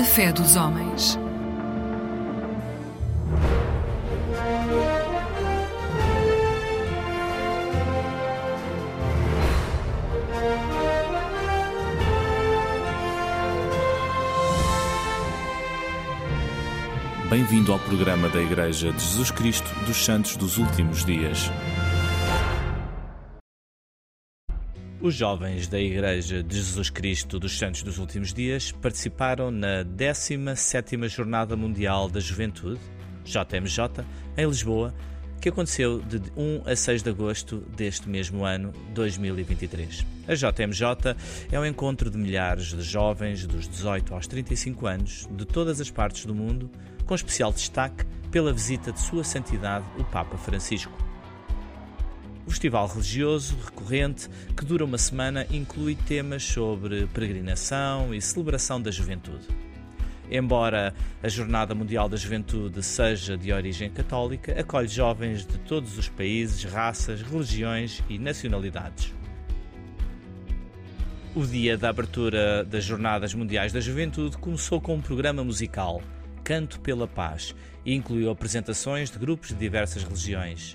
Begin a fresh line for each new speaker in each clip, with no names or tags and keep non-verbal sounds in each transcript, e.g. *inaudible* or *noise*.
A fé dos homens.
Bem-vindo ao programa da Igreja de Jesus Cristo dos Santos dos Últimos Dias. Os jovens da Igreja de Jesus Cristo dos Santos dos Últimos Dias participaram na 17ª Jornada Mundial da Juventude, JMJ, em Lisboa, que aconteceu de 1 a 6 de agosto deste mesmo ano, 2023. A JMJ é um encontro de milhares de jovens dos 18 aos 35 anos de todas as partes do mundo, com especial destaque pela visita de Sua Santidade o Papa Francisco. O festival religioso recorrente, que dura uma semana, inclui temas sobre peregrinação e celebração da juventude. Embora a Jornada Mundial da Juventude seja de origem católica, acolhe jovens de todos os países, raças, religiões e nacionalidades. O dia da abertura das Jornadas Mundiais da Juventude começou com um programa musical, Canto pela Paz, e incluiu apresentações de grupos de diversas religiões.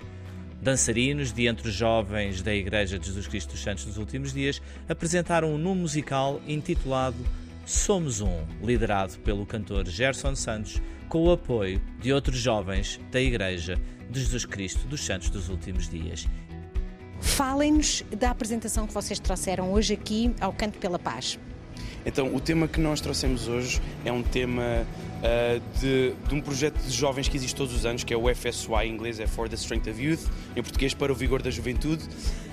Dançarinos de entre os jovens da Igreja de Jesus Cristo dos Santos dos Últimos Dias apresentaram um número musical intitulado Somos Um, liderado pelo cantor Gerson Santos, com o apoio de outros jovens da Igreja de Jesus Cristo dos Santos dos Últimos Dias.
Falem-nos da apresentação que vocês trouxeram hoje aqui ao Canto pela Paz.
Então, o tema que nós trouxemos hoje é um tema uh, de, de, um projeto de jovens que existe todos os anos, que é o FSY, em inglês é For the Strength of Youth, em português para o vigor da juventude.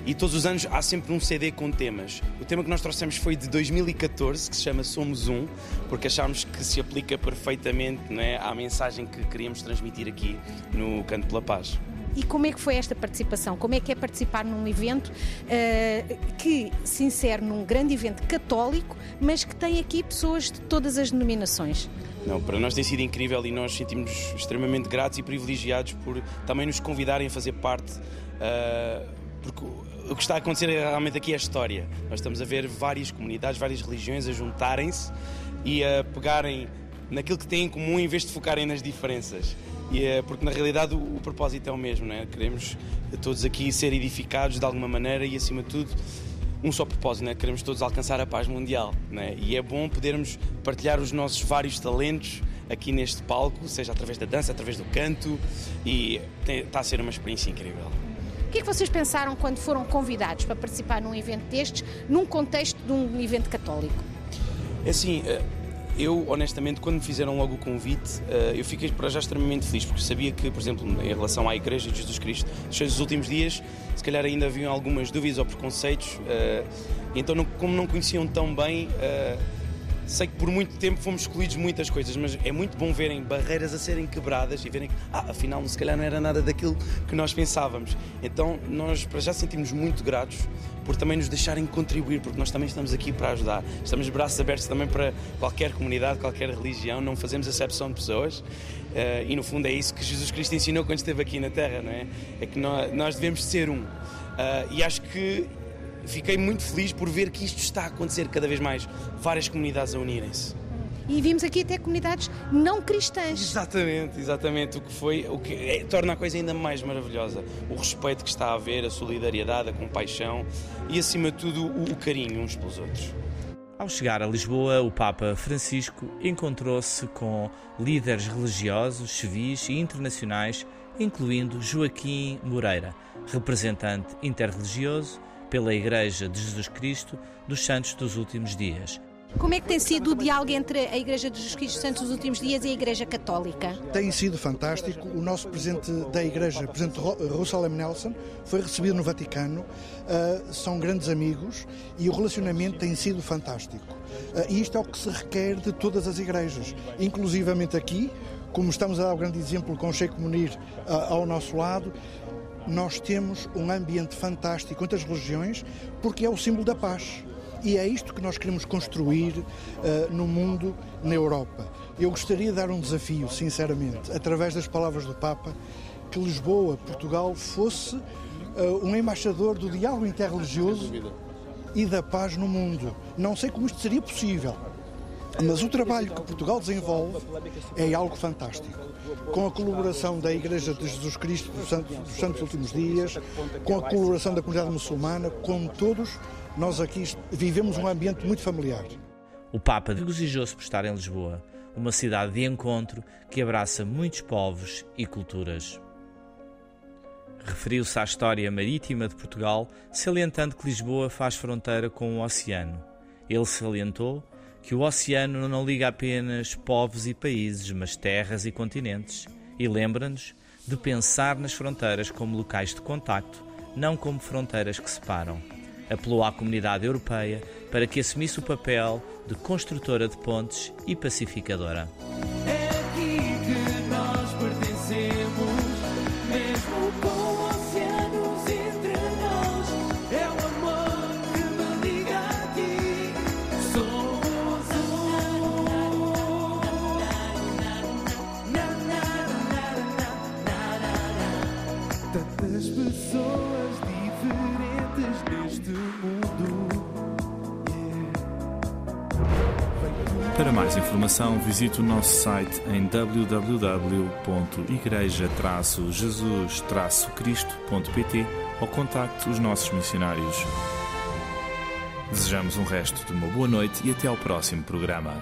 E todos os anos há sempre um CD com temas. O tema que nós trouxemos foi de 2014, que se chama Somos Um, porque achámos que se aplica perfeitamente é, à mensagem que queríamos transmitir aqui no Canto pela Paz.
E como é que foi esta participação? Como é que é participar num evento uh, que se insere num grande evento católico, mas que tem aqui pessoas de todas as denominações?
Não, para nós tem sido incrível e nós sentimos extremamente gratos e privilegiados por também nos convidarem a fazer parte, uh, porque o que está a acontecer realmente aqui é a história. Nós estamos a ver várias comunidades, várias religiões a juntarem-se e a pegarem naquilo que têm em comum em vez de focarem nas diferenças. E é porque na realidade o, o propósito é o mesmo, não é? Queremos todos aqui ser edificados de alguma maneira e acima de tudo um só propósito, é? queremos todos alcançar a paz mundial. É? E é bom podermos partilhar os nossos vários talentos aqui neste palco, seja através da dança, através do canto, e está a ser uma experiência incrível.
O que é que vocês pensaram quando foram convidados para participar num evento destes, num contexto de um evento católico?
É assim, eh, eu, honestamente, quando me fizeram logo o convite, eh, eu fiquei para já extremamente feliz, porque sabia que, por exemplo, em relação à Igreja de Jesus Cristo, nos últimos dias, se calhar ainda haviam algumas dúvidas ou preconceitos, eh, então, como não conheciam tão bem eh, sei que por muito tempo fomos de muitas coisas, mas é muito bom verem barreiras a serem quebradas e verem que, ah, afinal, se calhar não era nada daquilo que nós pensávamos. Então, nós para já sentimos muito gratos por também nos deixarem contribuir, porque nós também estamos aqui para ajudar. Estamos braços abertos também para qualquer comunidade, qualquer religião, não fazemos acepção de pessoas. Uh, e no fundo é isso que Jesus Cristo ensinou quando esteve aqui na Terra, não é? É que nós, devemos ser um. Uh, e acho que fiquei muito feliz por ver que isto está a acontecer cada vez mais, várias comunidades a unirem-se.
E vimos aqui até comunidades não cristãs.
Exatamente, exatamente. O que foi, o que é, torna a coisa ainda mais maravilhosa. O respeito que está a haver, a solidariedade, a compaixão e, acima de tudo, o, o carinho uns pelos outros.
Ao chegar a Lisboa, o Papa Francisco encontrou-se com líderes religiosos, civis e internacionais, incluindo Joaquim Moreira, representante interreligioso pela Igreja de Jesus Cristo dos Santos dos Últimos Dias.
Como é que tem sido o diálogo entre a Igreja de Jesus Cristo dos Santos dos Últimos Dias e a Igreja Católica?
Tem sido fantástico. O nosso presidente da Igreja, presidente Russell M. Nelson, foi recebido no Vaticano. Uh, são grandes amigos e o relacionamento tem sido fantástico. Uh, e isto é o que se requer de todas as igrejas, inclusivamente aqui, como estamos a dar o grande exemplo com o Sheikh Munir uh, ao nosso lado, nós temos um ambiente fantástico entre as religiões porque é o símbolo da paz. E é isto que nós queremos construir uh, no mundo, na Europa. Eu gostaria de dar um desafio, sinceramente, através das palavras do Papa, que Lisboa, Portugal, fosse uh, um embaixador do diálogo interreligioso e da paz no mundo. Não sei como isto seria possível, Mas o trabalho que Portugal desenvolve é algo fantástico. Com a colaboração da Igreja de Jesus Cristo dos Santos, dos Santos Últimos Dias, com a colaboração da comunidade muçulmana, com todos, nós aqui vivemos um ambiente muito familiar.
O Papa regozijou-se por estar em Lisboa, uma cidade de encontro que abraça muitos povos e culturas. Referiu-se à história marítima de Portugal, salientando que Lisboa faz fronteira com o oceano. Ele salientou que o oceano não liga apenas povos e países, mas terras e continentes, e lembra-nos de pensar nas fronteiras como locais de contacto, não como fronteiras que separam. Apelou à comunidade europeia para que assumisse o papel de construtora de pontes e pacificadora.
Informação, visite o nosso site em www.igreja-jesus-cristo.pt ou contacte os nossos missionários. Desejamos um resto de uma boa noite e até ao próximo programa.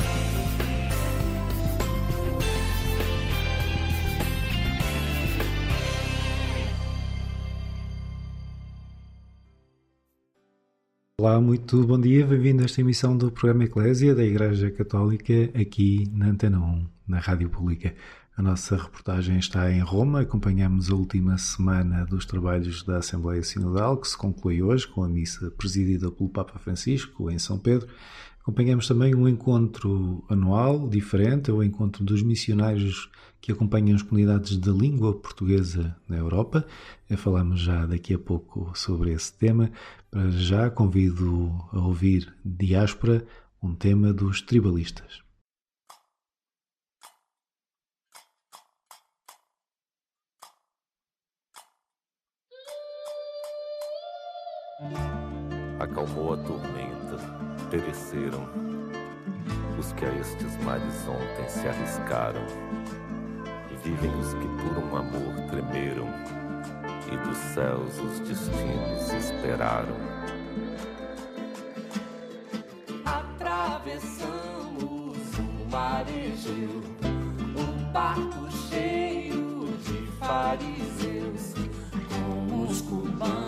Olá, muito bom dia, bem-vindo a esta emissão do programa Eclésia da Igreja Católica aqui na Antena 1, na Rádio Pública. A nossa reportagem está em Roma. Acompanhamos a última semana dos trabalhos da Assembleia Sinodal, que se conclui hoje com a missa presidida pelo Papa Francisco em São Pedro. Acompanhamos também um encontro anual diferente, é o encontro dos missionários que acompanham as comunidades de língua portuguesa na Europa. Falamos já daqui a pouco sobre esse tema. Para já convido a ouvir Diáspora, um tema dos tribalistas.
acalmou a tormenta, pereceram os que a estes mares ontem se arriscaram, vivem os que por um amor tremeram, e dos céus os destinos esperaram.
Atravessamos o mar Egeu, um barco cheio de fariseus, com os cubanos,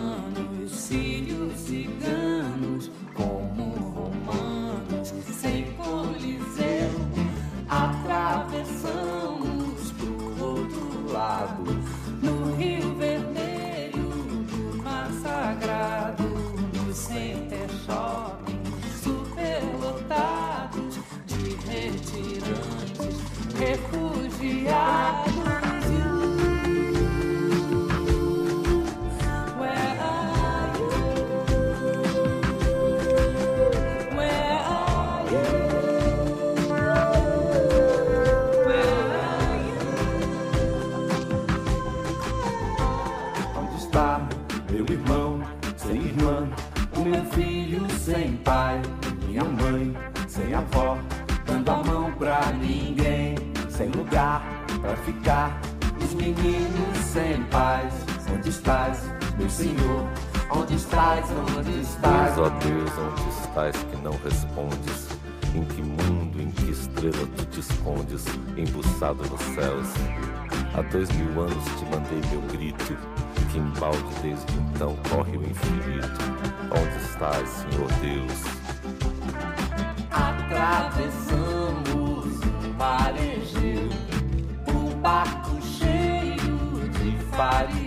cheio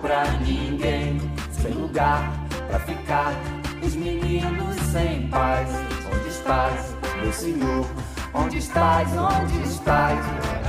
pra ninguém, sem lugar pra ficar, os meninos sem paz. Onde estás, meu senhor? Onde estás? Onde estás?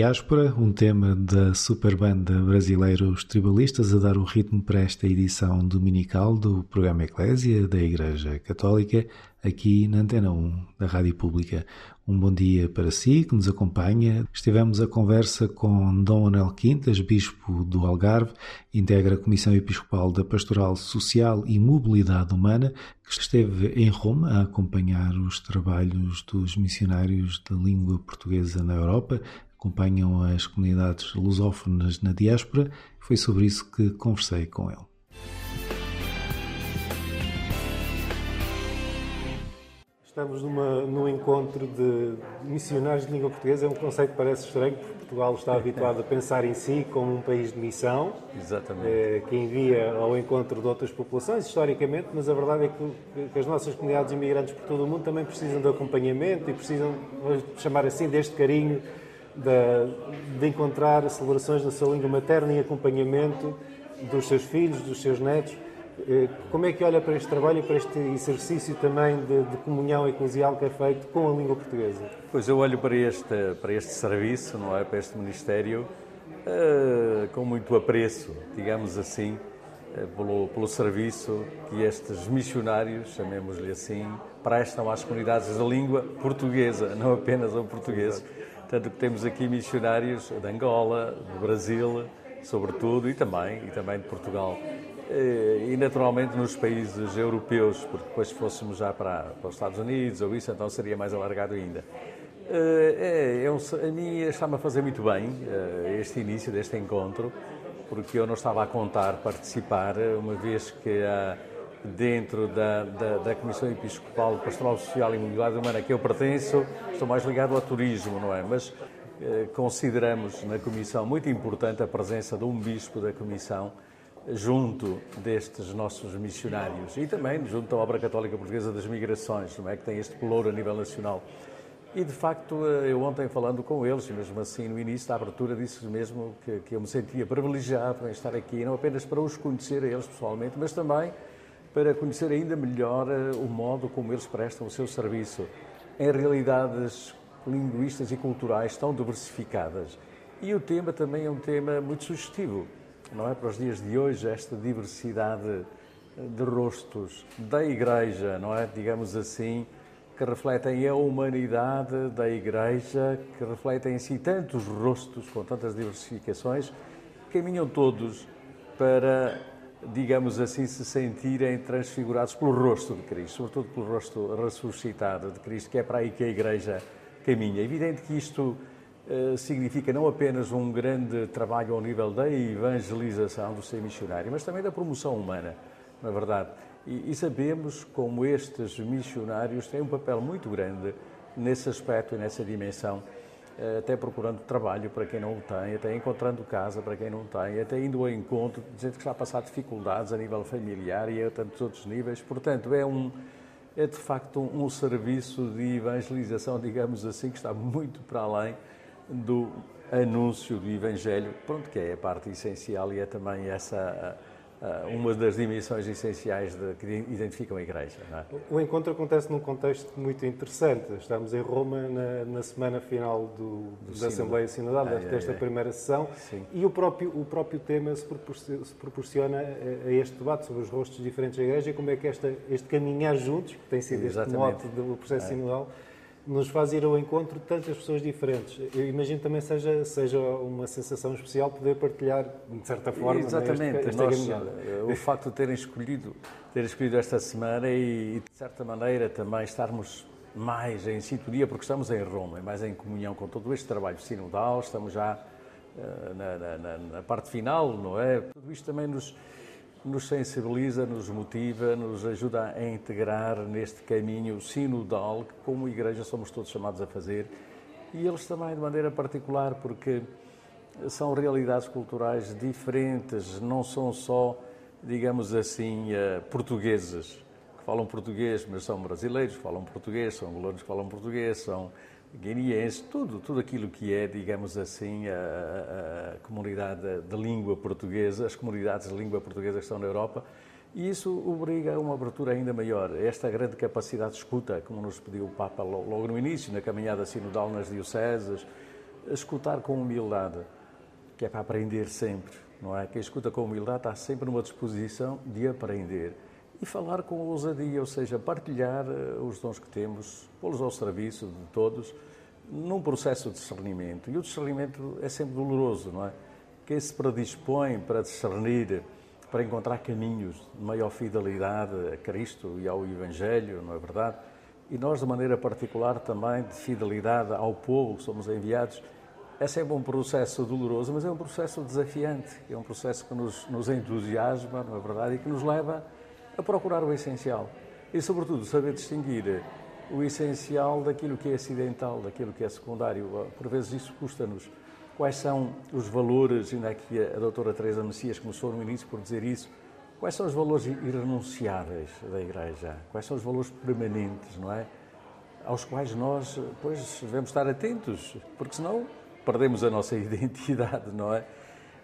Diáspora, um tema da super banda brasileira Os Tribalistas a dar o ritmo para esta edição dominical do programa Eclésia da Igreja Católica, aqui na Antena 1 da Rádio Pública. Um bom dia para si que nos acompanha. Estivemos a conversa com Dom Anel Quintas, Bispo do Algarve, integra a Comissão Episcopal da Pastoral Social e Mobilidade Humana, que esteve em Roma a acompanhar os trabalhos dos missionários da língua portuguesa na Europa, acompanham as comunidades lusófonas na diáspora. Foi sobre isso que conversei com ele.
Estamos numa, num encontro de missionários de língua portuguesa. É um conceito que parece estranho, porque Portugal está habituado a pensar em si como um país de missão. Eh, que envia ao encontro de outras populações, historicamente, mas a verdade é que, que as nossas comunidades imigrantes por todo o mundo também precisam de acompanhamento e precisam, vamos chamar assim, deste carinho de, de encontrar celebrações na sua língua materna e acompanhamento dos seus filhos, dos seus netos. Eh, como é que olha para este trabalho e para este exercício também de, de, comunhão eclesial que é feito com a língua portuguesa?
Pois eu olho para este, para este serviço, não é? Para este ministério uh, com muito apreço, digamos assim, uh, pelo, pelo serviço que estes missionários, chamemos-lhe assim, prestam às comunidades da língua portuguesa, não apenas ao português. Tanto que temos aqui missionários de Angola, do Brasil, sobretudo, e também, e também de Portugal. Eh, e naturalmente nos países europeus, porque depois se fôssemos já para, para os Estados Unidos ou isso, então seria mais alargado ainda. Eh, é, é um, a mim está-me a fazer muito bem eh, este início deste encontro, porque eu não estava a contar participar, uma vez que dentro da, da, da, Comissão Episcopal Pastoral Social e Mobilidade Humana que eu pertenço, estou mais ligado ao turismo, não é? Mas consideramos na Comissão muito importante a presença de um bispo da Comissão junto destes nossos missionários e também junto à Obra Católica Portuguesa das Migrações, não é? Que tem este pelouro a nível nacional. E de facto, eh, eu ontem falando com eles, mesmo assim no início da abertura, disse mesmo que, que eu me sentia privilegiado em estar aqui, não apenas para os conhecer a eles pessoalmente, mas também para conhecer ainda melhor eh, o modo como eles prestam o seu serviço em realidades linguísticas e culturais tão diversificadas. E o tema também é um tema muito sugestivo, não é? Para os dias de hoje, esta diversidade de rostos da Igreja, não é? Digamos assim, que refletem a humanidade da Igreja, que refletem em si tantos rostos com tantas diversificações, caminham todos para digamos assim, se sentirem transfigurados pelo rosto de Cristo, sobretudo pelo rosto ressuscitado de Cristo, que é para aí que a Igreja caminha. É evidente que isto significa não apenas um grande trabalho ao nível da evangelização do ser missionário, mas também da promoção humana, na verdade. E, e sabemos como estes missionários têm um papel muito grande nesse aspecto e nessa dimensão eh, até procurando trabalho para quem não o tem, até encontrando casa para quem não tem, até indo ao encontro de gente que está a passar dificuldades a nível familiar e a tantos outros níveis. Portanto, é um é de facto um, um serviço de evangelização, *laughs* digamos assim, que está muito para além do anúncio do Evangelho, pronto, que é a parte essencial e é também essa uma das dimensões essenciais de, que identificam a Igreja. É?
O encontro acontece num contexto muito interessante. Estamos em Roma na, na semana final do, do da Assembleia Sinodal, ah, desta é, é. primeira sessão, Sim. e o próprio, o próprio tema se proporciona, se proporciona a, a, este debate sobre os rostos diferentes da Igreja e como é que esta, este caminhar juntos, que tem sido Exatamente. este mote do processo é. sinodal, nos faz ir ao encontro de tantas pessoas diferentes. Eu imagino também seja seja uma sensação especial poder partilhar de certa forma
exatamente este, esta Nós, eh, o facto de terem escolhido ter escolhido esta semana e de certa maneira também estarmos mais em sintonia porque estamos em Roma, mais em comunhão com todo este trabalho sinodal, estamos já uh, na, na, na parte final, não é? Tudo isto também nos nos sensibiliza, nos motiva, nos ajuda a integrar neste caminho sinodal que, como Igreja, somos todos chamados a fazer. E eles também de maneira particular, porque são realidades culturais diferentes, não são só, digamos assim, eh, portugueses que falam português, mas são brasileiros que falam português, são angolanos que falam português, são guineenses, tudo, tudo aquilo que é, digamos assim, a, a comunidade de língua portuguesa, as comunidades de língua portuguesa que estão na Europa, e isso obriga a uma abertura ainda maior. Esta grande capacidade de escuta, como nos pediu o Papa logo no início, na caminhada sinodal nas dioceses, escutar com humildade, que é para aprender sempre, não é? Quem escuta com humildade está sempre numa disposição de aprender e falar com ousadia, ou seja, partilhar eh, os dons que temos, pô-los ao serviço de todos, num processo de discernimento. E o discernimento é sempre doloroso, não é? Quem se predispõe para discernir, para encontrar caminhos de maior fidelidade a Cristo e ao Evangelho, não é verdade? E nós, de maneira particular, também de fidelidade ao povo que somos enviados, é sempre um processo doloroso, mas é um processo desafiante, é um processo que nos, nos entusiasma, não é verdade? E que nos leva procurar o essencial e, sobretudo, saber distinguir o essencial daquilo que é acidental, daquilo que é secundário. Por vezes isso custa-nos. Quais são os valores, ainda aqui a doutora Teresa Messias começou no início por dizer isso, quais são os valores irrenunciáveis da Igreja? Quais são os valores permanentes, não é? Aos quais nós, pois, devemos estar atentos, porque senão perdemos a nossa *laughs* identidade, não é?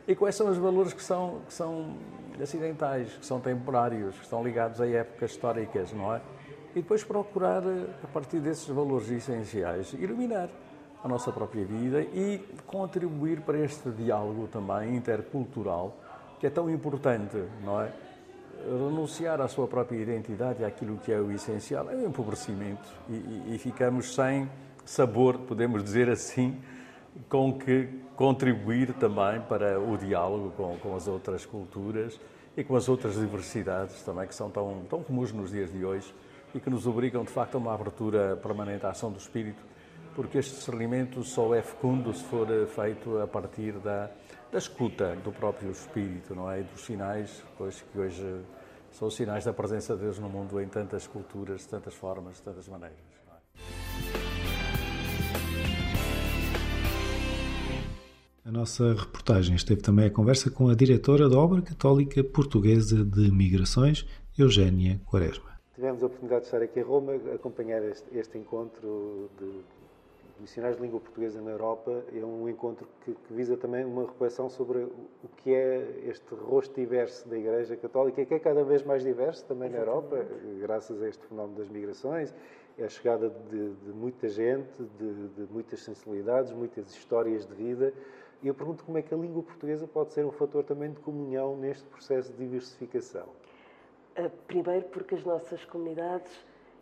E quais são os valores que são, que são acidentais, que são temporários, que estão ligados a épocas históricas, não é? E depois procurar, eh, a partir desses valores essenciais, iluminar a nossa própria vida e contribuir para este diálogo também intercultural, que é tão importante, não é? Renunciar à sua própria identidade àquilo que é o essencial é um empobrecimento e, e, e ficamos sem sabor, podemos dizer assim, com que contribuir também para o diálogo com, com as outras culturas e com as outras diversidades também que são tão, tão comuns nos dias de hoje e que nos obrigam de facto a uma abertura permanente à ação do espírito, porque este discernimento só é fecundo se for feito a partir da, da escuta do próprio espírito, não é? E dos sinais, pois que hoje são os sinais da presença de Deus no mundo em tantas culturas, de tantas formas, de tantas maneiras.
A nossa reportagem esteve também a conversa com a diretora da Obra Católica Portuguesa de Migrações, Eugénia Quaresma.
Tivemos a oportunidade de estar aqui em Roma, acompanhar este, este encontro de missionários de língua portuguesa na Europa. É um encontro que, que, visa também uma reflexão sobre o que é este rosto diverso da Igreja Católica, que é cada vez mais diverso também na Europa, graças a este fenómeno das migrações, é a chegada de, de muita gente, de, de muitas sensibilidades, muitas histórias de vida. E eu pergunto como é que a língua portuguesa pode ser um fator também de comunhão neste processo de diversificação.
Ah, primeiro, porque as nossas comunidades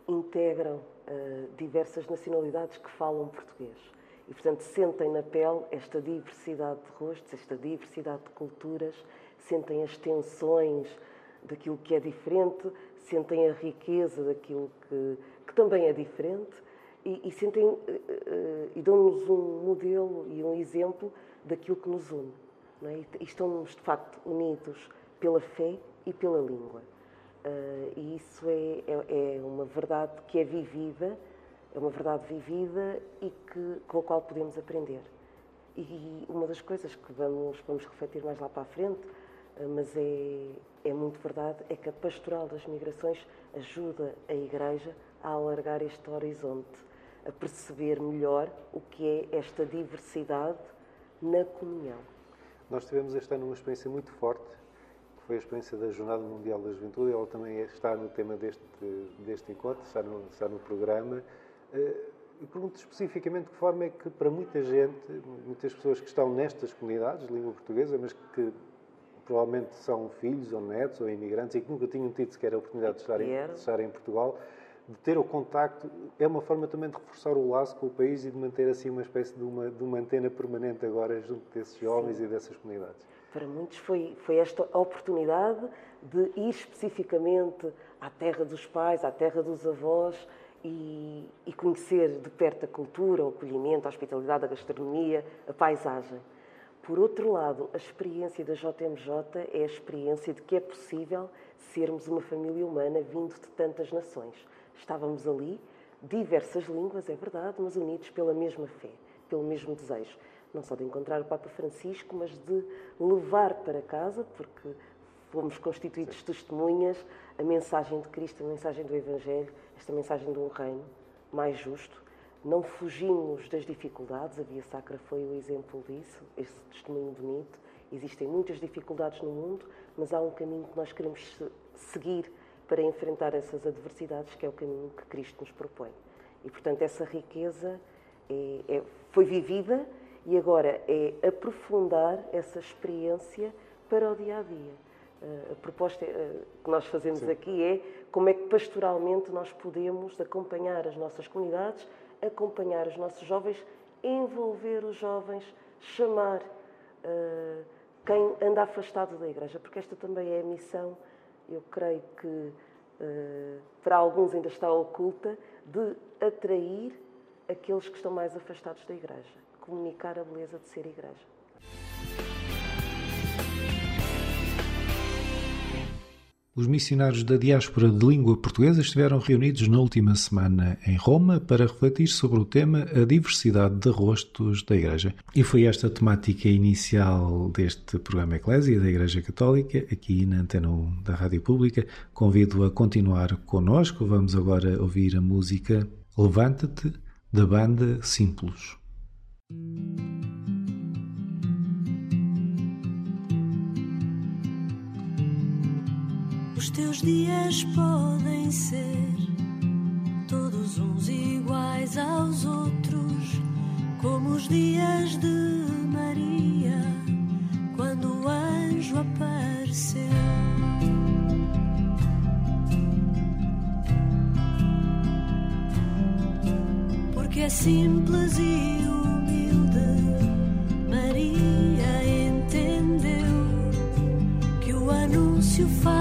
integram uh, diversas nacionalidades que falam português. E, portanto, sentem na pele esta diversidade de rostos, esta diversidade de culturas, sentem as tensões daquilo que é diferente, sentem a riqueza daquilo que, que também é diferente e, e sentem uh, uh, e dão-nos um modelo e um exemplo daquilo que nos une. Não é? E estamos, de facto, unidos pela fé e pela língua. Uh, e isso é, é, é, uma verdade que é vivida, é uma verdade vivida e que, com a qual podemos aprender. E uma das coisas que vamos, vamos refletir mais lá para a frente, uh, mas é, é muito verdade, é que a pastoral das migrações ajuda a Igreja a alargar este horizonte, a perceber melhor o que é esta diversidade na comunhão.
Nós tivemos este ano uma experiência muito forte, que foi a experiência da Jornada Mundial da Juventude, ela também está no tema deste, deste encontro, está no, está no programa. Eh, e pergunto especificamente de que forma é que, para muita gente, muitas pessoas que estão nestas comunidades de língua portuguesa, mas que provavelmente são filhos ou netos ou imigrantes e que nunca tinham tido sequer a oportunidade de estar, em, de estar em Portugal, de ter o contacto, é uma forma também de reforçar o laço com o país e de manter assim uma espécie de uma, de uma antena permanente agora junto desses jovens Sim. e dessas comunidades.
Para muitos foi, foi esta oportunidade de ir especificamente à terra dos pais, à terra dos avós e, e conhecer de perto a cultura, o acolhimento, a hospitalidade, a gastronomia, a paisagem. Por outro lado, a experiência da JMJ é a experiência de que é possível sermos uma família humana vindo de tantas nações. Estávamos ali, diversas línguas, é verdade, mas unidos pela mesma fé, pelo mesmo desejo. Não só de encontrar o Papa Francisco, mas de levar para casa, porque fomos constituídos testemunhas, a mensagem de Cristo, a mensagem do Evangelho, esta mensagem de um reino mais justo, não fugimos das dificuldades, a Via Sacra foi o exemplo disso, esse testemunho bonito. Existem muitas dificuldades no mundo, mas há um caminho que nós queremos seguir para enfrentar essas adversidades, que é o caminho que Cristo nos propõe. E, portanto, essa riqueza é, é, foi vivida e agora é aprofundar essa experiência para o dia a dia. Uh, a proposta uh, que nós fazemos Sim. aqui é como é que pastoralmente nós podemos acompanhar as nossas comunidades acompanhar os nossos jovens, envolver os jovens, chamar uh, quem anda afastado da igreja, porque esta também é a missão, eu creio que uh, para alguns ainda está oculta, de atrair aqueles que estão mais afastados da igreja, comunicar a beleza de ser igreja.
Os missionários da diáspora de língua portuguesa estiveram reunidos na última semana em Roma para refletir sobre o tema a diversidade de rostos da Igreja. E foi esta temática inicial deste programa Eclésia da Igreja Católica, aqui na Antena 1 da Rádio Pública. Convido a continuar connosco. Vamos agora ouvir a música Levanta-te, da banda Simples.
Os teus dias podem ser todos uns iguais aos outros, como os dias de Maria, quando o anjo apareceu. Porque é simples e humilde, Maria entendeu que o anúncio faz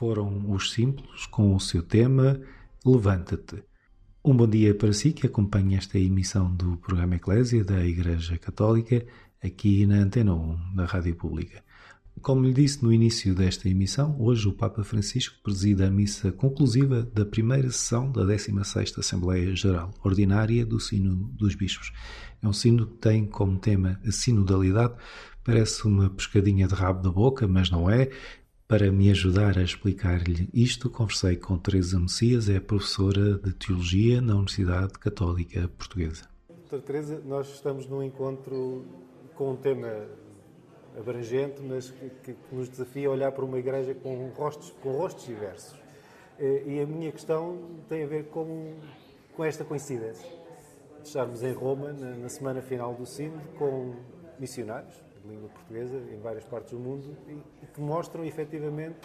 foram os Simples com o seu tema Levanta-te. Um bom dia para si que acompanha esta emissão do programa Eclésia da Igreja Católica aqui na Antena 1 da Rádio Pública. Como lhe disse no início desta emissão, hoje o Papa Francisco presida a missa conclusiva da primeira sessão da 16ª Assembleia Geral Ordinária do Sino dos Bispos. É um sino que tem como tema a sinodalidade. Parece uma pescadinha de rabo da boca, mas não é. Para me ajudar a explicar-lhe isto, conversei com Teresa Messias, é professora de Teologia na Universidade Católica Portuguesa.
Doutora Teresa, nós estamos num encontro com um tema abrangente, mas que, que, nos desafia a olhar para uma igreja com rostos, com rostos diversos. Eh, e a minha questão tem a ver com, com esta coincidência. Estarmos em Roma, na, na semana final do Sínodo, com missionários de língua portuguesa em várias partes do mundo e, e que mostram efetivamente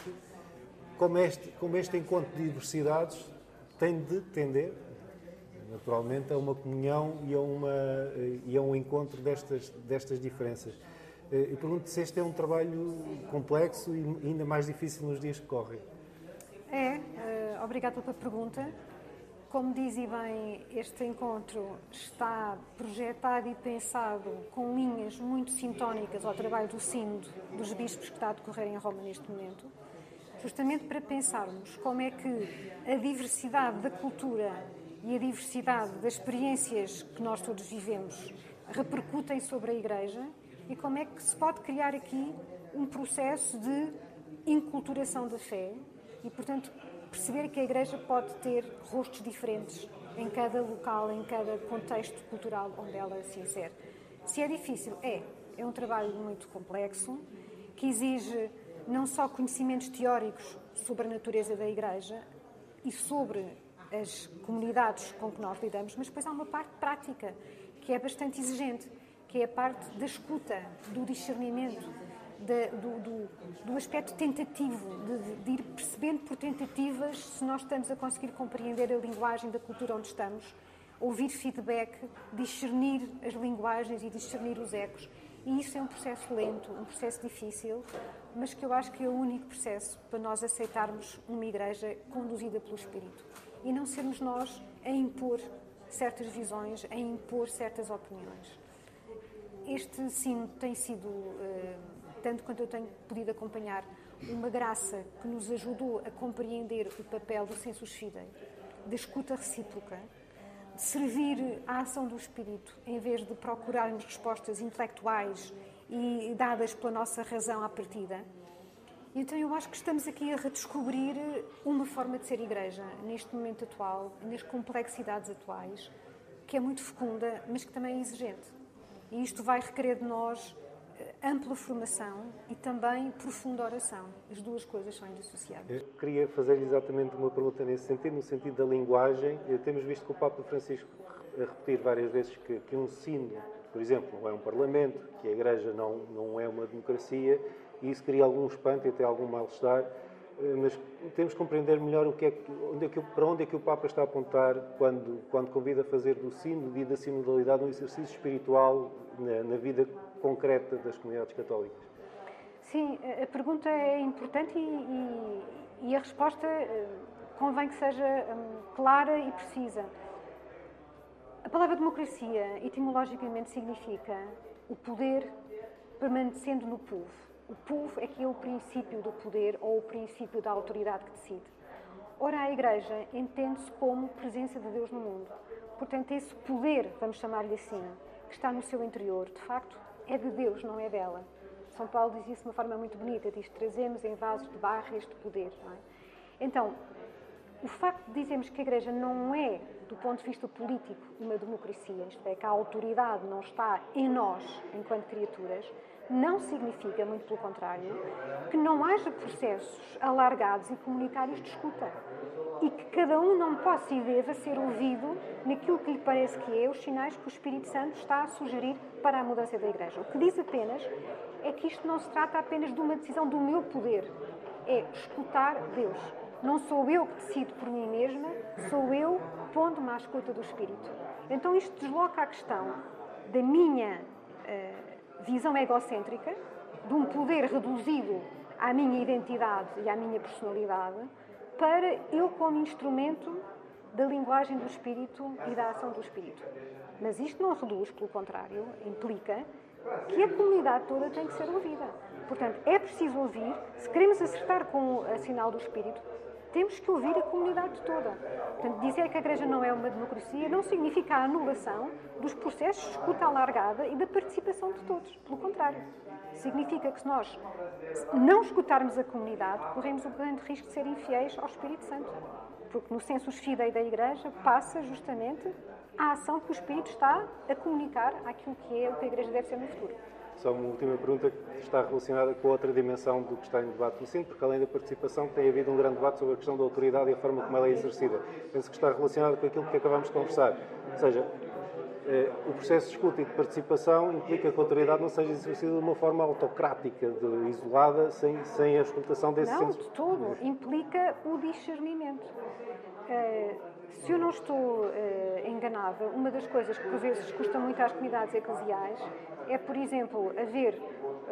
como este, como este encontro de diversidades tem de tender, naturalmente, a uma comunhão e a, uma, e a um encontro destas, destas diferenças. Eh, eu pergunto se este é um trabalho complexo e ainda mais difícil nos dias que correm.
É, uh, obrigada pela pergunta. Como diz e bem, este encontro está projetado e pensado com linhas muito sintónicas ao trabalho do Sínodo dos Bispos que está a decorrer em Roma neste momento, justamente para pensarmos como é que a diversidade da cultura e a diversidade das experiências que nós todos vivemos repercutem sobre a Igreja e como é que se pode criar aqui um processo de inculturação da fé e, portanto, perceber que a Igreja pode ter rostos diferentes em cada local, em cada contexto cultural onde ela se insere. Se é difícil, é. É um trabalho muito complexo que exige não só conhecimentos teóricos sobre a natureza da Igreja e sobre as comunidades com que nós lidamos, mas depois há uma parte prática que é bastante exigente que é a parte da escuta, do discernimento, de, do, do, do, aspecto tentativo, de, de, ir percebendo por tentativas se nós estamos a conseguir compreender a linguagem da cultura onde estamos, ouvir feedback, discernir as linguagens e discernir os ecos. E isso é um processo lento, um processo difícil, mas que eu acho que é o único processo para nós aceitarmos uma igreja conduzida pelo Espírito. E não sermos nós a impor certas visões, a impor certas opiniões este sim tem sido, eh, tanto quanto eu tenho podido acompanhar, uma graça que nos ajudou a compreender o papel do sensus fidei, da escuta recíproca, de servir à ação do espírito, em vez de procurarmos respostas intelectuais e dadas pela nossa razão à partida. Então eu acho que estamos aqui a redescobrir uma forma de ser igreja, neste momento atual, nas complexidades atuais, que é muito fecunda, mas que também é exigente. E isto vai requerer de nós ampla formação e também profunda oração. As duas coisas são indissociáveis.
Eu queria fazer exatamente uma pergunta nesse sentido, no sentido da linguagem. Temos visto que o Papa Francisco repetir várias vezes que, que um sino, por exemplo, não é um parlamento, que a Igreja não, não é uma democracia, e isso cria algum espanto e até algum mal-estar eh, mas temos que compreender melhor o que é que, onde é que, para onde é que o Papa está a apontar quando, quando convida a fazer do sínodo e da sinodalidade um exercício espiritual na, na, vida concreta das comunidades católicas.
Sim, a pergunta é importante e, e, e a resposta eh, convém que seja hum, clara e precisa. A palavra democracia, etimologicamente, significa o poder permanecendo no povo o povo é que é o princípio do poder ou o princípio da autoridade que decide. Ora, a Igreja entende-se como presença de Deus no mundo. Portanto, esse poder, vamos chamar-lhe assim, que está no seu interior, de facto, é de Deus, não é dela. São Paulo diz isso de uma forma muito bonita, diz: trazemos em vasos de barro este poder. É? Então, o facto de dizermos que a Igreja não é, do ponto de vista político, uma democracia, isto é, que a autoridade não está em nós, enquanto criaturas, não significa, muito pelo contrário, que não haja processos alargados e comunitários de escuta e que cada um não possa e deva ser ouvido naquilo que lhe parece que é os sinais que o Espírito Santo está a sugerir para a mudança da Igreja. O que diz apenas é que isto não se trata apenas de uma decisão do meu poder, é escutar Deus. Não sou eu que decido por mim mesma, sou eu pondo-me à escuta do Espírito. Então isto desloca a questão da minha uh, visão egocêntrica, de um poder reduzido à minha identidade e à minha personalidade para eu como instrumento da linguagem do espírito e da ação do espírito. Mas isto não reduz, pelo contrário, implica que a comunidade toda tem que ser ouvida. Portanto, é preciso ouvir, se queremos acertar com a sinal do espírito, temos que ouvir a comunidade toda. Portanto, dizer que a Igreja não é uma democracia não significa a anulação dos processos de escuta alargada e da participação de todos. Pelo contrário, significa que se nós não escutarmos a comunidade, corremos o grande risco de ser infiéis ao Espírito Santo. Porque no sensus fidei da Igreja passa justamente a ação que o Espírito está a comunicar àquilo que é o que a Igreja deve ser no futuro.
Só uma última pergunta que está relacionada com outra dimensão do que está em debate no Sinto, porque além da participação tem havido um grande debate sobre a questão da autoridade e a forma como ela é exercida. Penso que está relacionado com aquilo que acabamos de conversar. Ou seja, eh, o processo de escuta e de participação implica que a autoridade não seja exercida de uma forma autocrática, de, isolada, sem, sem a escutação desse
Não,
senso.
de todo. Implica o discernimento. Eh, se eu não estou eh, enganada, uma das coisas que por vezes custa muito às comunidades eclesiais é, por exemplo, haver,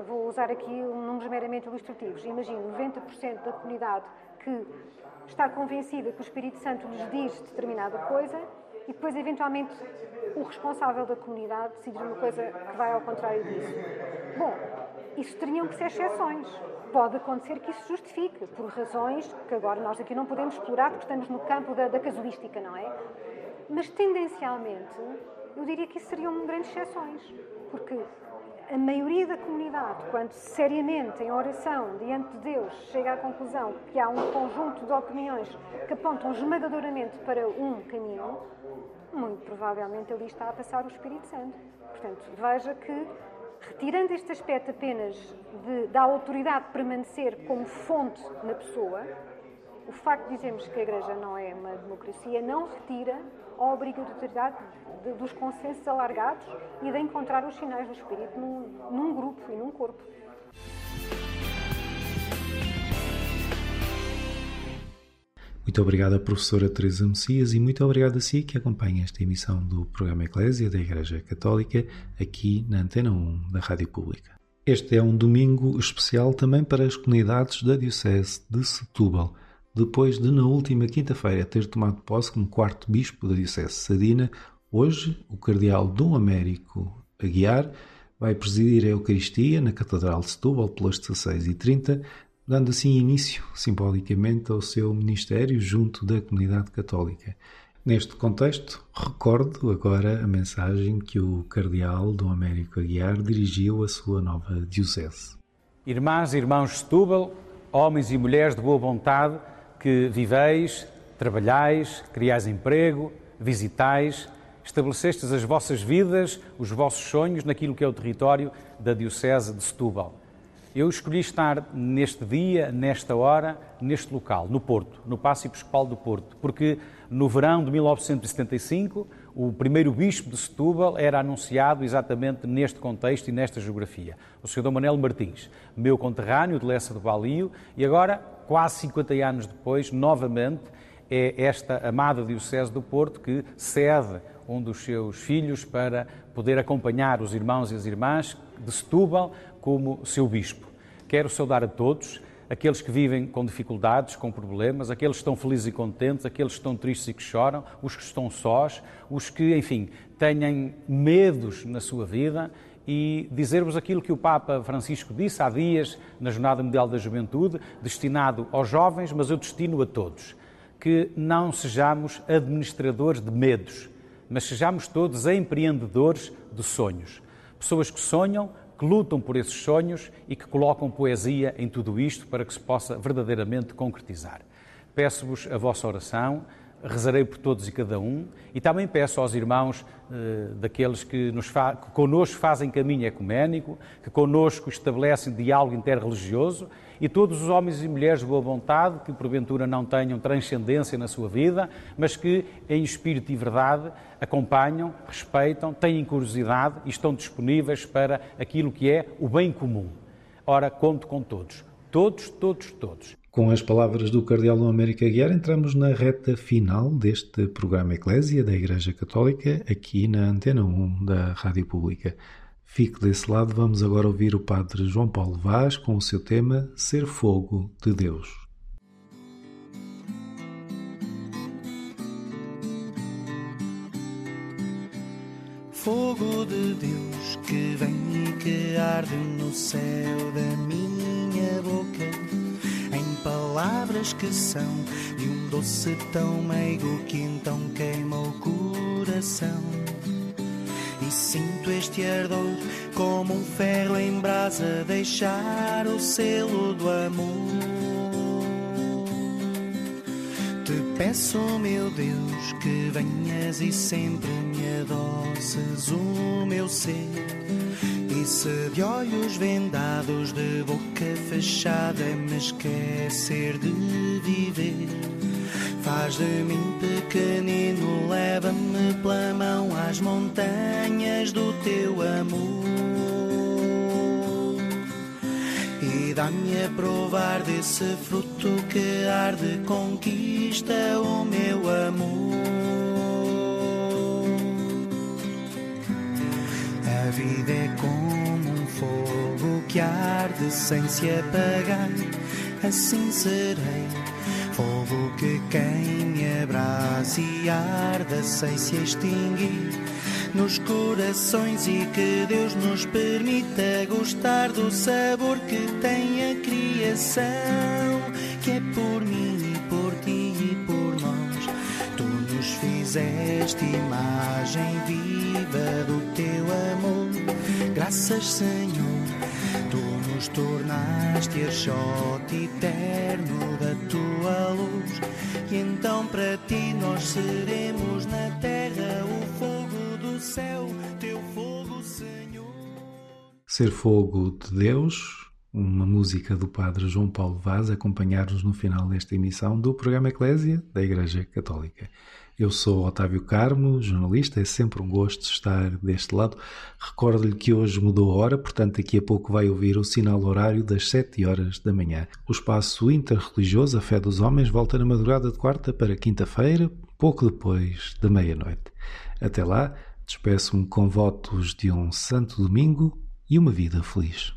vou usar aqui números meramente ilustrativos, imagino 90% da comunidade que está convencida que o Espírito Santo lhes diz determinada coisa e depois, eventualmente, o responsável da comunidade decidir uma coisa que vai ao contrário disso. Bom, isso teriam que ser exceções. Pode acontecer que isso justifique, por razões que agora nós aqui não podemos explorar, porque estamos no campo da, da casuística, não é? Mas, tendencialmente, eu diria que isso seriam grandes exceções, porque a maioria da comunidade, quando seriamente, em oração, diante de Deus, chega à conclusão que há um conjunto de opiniões que apontam esmagadoramente para um caminho, muito provavelmente ali está a passar o Espírito Santo. Portanto, veja que, retirando este aspecto apenas de, da autoridade permanecer como fonte na pessoa, o facto de dizermos que a Igreja não é uma democracia não retira a obrigatoriedade de, dos consensos alargados e de encontrar os sinais do Espírito num, num grupo e num corpo.
Muito obrigado, professora Teresa Messias, e muito obrigado a si que acompanha esta emissão do programa Eclésia da Igreja Católica aqui na Antena 1 da Rádio Pública. Este é um domingo especial também para as comunidades da Diocese de Setúbal. Depois de, na última quinta-feira, ter tomado posse como quarto bispo da Diocese Sadina, hoje o Cardeal Dom Américo Aguiar vai presidir a Eucaristia na Catedral de Setúbal pelas 16h30, dando assim início, simbolicamente, ao seu ministério junto da comunidade católica. Neste contexto, recordo agora a mensagem que o Cardeal Dom Américo Aguiar dirigiu à sua nova diocese.
Irmãs e irmãos de Setúbal, homens e mulheres de boa vontade, que viveis, trabalhais, criais emprego, visitais, estabelecestes as vossas vidas, os vossos sonhos naquilo que é o território da Diocese de Setúbal. Eu escolhi estar neste dia, nesta hora, neste local, no Porto, no Paço Episcopal do Porto, porque no verão de 1975 o primeiro bispo de Setúbal era anunciado exatamente neste contexto e nesta geografia, o Sr. Dom Manuel Martins, meu conterrâneo de Lessa do Balio, e agora, quase 50 anos depois, novamente, é esta amada Diocese do Porto que cede um dos seus filhos para poder acompanhar os irmãos e as irmãs de Setúbal como seu bispo. Quero saudar a todos, aqueles que vivem com dificuldades, com problemas, aqueles que estão felizes e contentes, aqueles que estão tristes e que choram, os que estão sós, os que, enfim, têm medos na sua vida e dizer-vos aquilo que o Papa Francisco disse há dias na Jornada Mundial da Juventude, destinado aos jovens, mas eu destino a todos, que não sejamos administradores de medos, mas sejamos todos empreendedores de sonhos. Pessoas que sonham, que lutam por esses sonhos e que colocam poesia em tudo isto para que se possa verdadeiramente concretizar. Peço-vos a vossa oração, rezarei por todos e cada um e também peço aos irmãos eh, daqueles que, nos fa que connosco fazem caminho ecuménico, que connosco estabelecem diálogo interreligioso e todos os homens e mulheres de boa vontade que porventura não tenham transcendência na sua vida, mas que em espírito e verdade acompanham, respeitam, têm curiosidade e estão disponíveis para aquilo que é o bem comum. Ora, conto com todos. Todos, todos, todos.
Com as palavras do Cardeal Dom América Guiar, entramos na reta final deste programa Eclésia da Igreja Católica, aqui na Antena 1 da Rádio Pública. Fique desse lado, vamos agora ouvir o Padre João Paulo Vaz com o seu tema Ser Fogo de Deus.
Fogo de Deus que vem e que arde no céu da minha boca, em palavras que são de um doce tão meigo que então queima o coração e sinto este ardor como um ferro em brasa deixar o selo do amor. Te peço, meu Deus, que venhas e sempre me adoces o meu ser. E se de olhos vendados, de boca fechada, me esquecer de viver Faz de mim pequenino, leva-me pela mão às montanhas do teu amor. E dá-me a provar desse fruto que arde, conquista o meu amor. A vida é como um fogo que arde sem se apagar, assim serei Fogo que queime, abraça e arda sem se extinguir nos corações e que Deus nos permita gostar do sabor que tem a criação, que é por mim e por ti e por nós. Tu nos fizeste imagem viva do teu amor. Graças, Senhor nos tornaste archote eterno da tua luz. E então para ti nós seremos na terra o fogo do céu, teu fogo, Senhor.
Ser fogo de Deus, uma música do Padre João Paulo Vaz, acompanhar-nos no final desta emissão do programa Eclésia da Igreja Católica. Eu sou Otávio Carmo, jornalista, é sempre um gosto estar deste lado. Recordo-lhe que hoje mudou a hora, portanto, daqui a pouco vai ouvir o sinal horário das 7 horas da manhã. O espaço interreligioso A Fé dos Homens volta na madrugada de quarta para quinta-feira, pouco depois da meia-noite. Até lá, despeço-me com votos de um santo domingo e uma vida feliz.